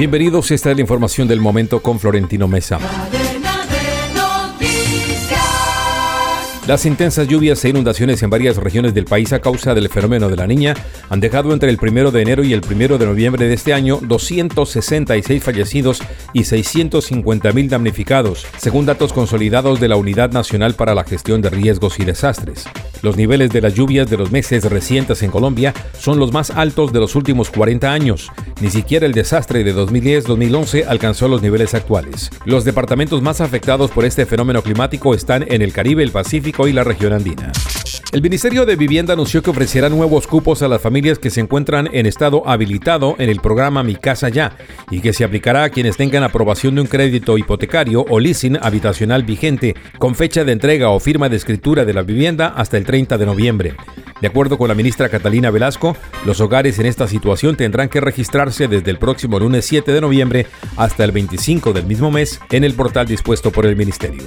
Bienvenidos, esta es la información del momento con Florentino Mesa. Las intensas lluvias e inundaciones en varias regiones del país a causa del fenómeno de la niña han dejado entre el 1 de enero y el 1 de noviembre de este año 266 fallecidos y 650.000 damnificados, según datos consolidados de la Unidad Nacional para la Gestión de Riesgos y Desastres. Los niveles de las lluvias de los meses recientes en Colombia son los más altos de los últimos 40 años. Ni siquiera el desastre de 2010-2011 alcanzó los niveles actuales. Los departamentos más afectados por este fenómeno climático están en el Caribe, el Pacífico, y la región andina. El Ministerio de Vivienda anunció que ofrecerá nuevos cupos a las familias que se encuentran en estado habilitado en el programa Mi Casa Ya y que se aplicará a quienes tengan aprobación de un crédito hipotecario o leasing habitacional vigente con fecha de entrega o firma de escritura de la vivienda hasta el 30 de noviembre. De acuerdo con la ministra Catalina Velasco, los hogares en esta situación tendrán que registrarse desde el próximo lunes 7 de noviembre hasta el 25 del mismo mes en el portal dispuesto por el Ministerio.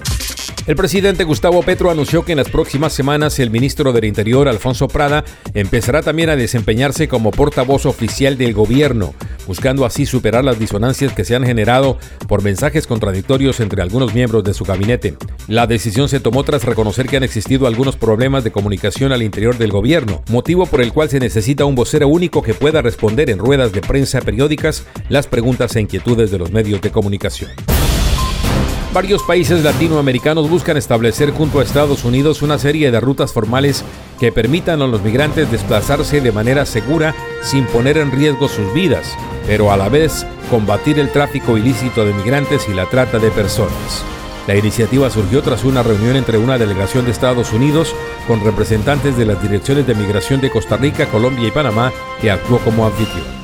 El presidente Gustavo Petro anunció que en las próximas semanas el ministro del Interior, Alfonso Prada, empezará también a desempeñarse como portavoz oficial del gobierno, buscando así superar las disonancias que se han generado por mensajes contradictorios entre algunos miembros de su gabinete. La decisión se tomó tras reconocer que han existido algunos problemas de comunicación al interior del gobierno, motivo por el cual se necesita un vocero único que pueda responder en ruedas de prensa periódicas las preguntas e inquietudes de los medios de comunicación. Varios países latinoamericanos buscan establecer junto a Estados Unidos una serie de rutas formales que permitan a los migrantes desplazarse de manera segura sin poner en riesgo sus vidas, pero a la vez combatir el tráfico ilícito de migrantes y la trata de personas. La iniciativa surgió tras una reunión entre una delegación de Estados Unidos con representantes de las direcciones de migración de Costa Rica, Colombia y Panamá que actuó como anfitrión.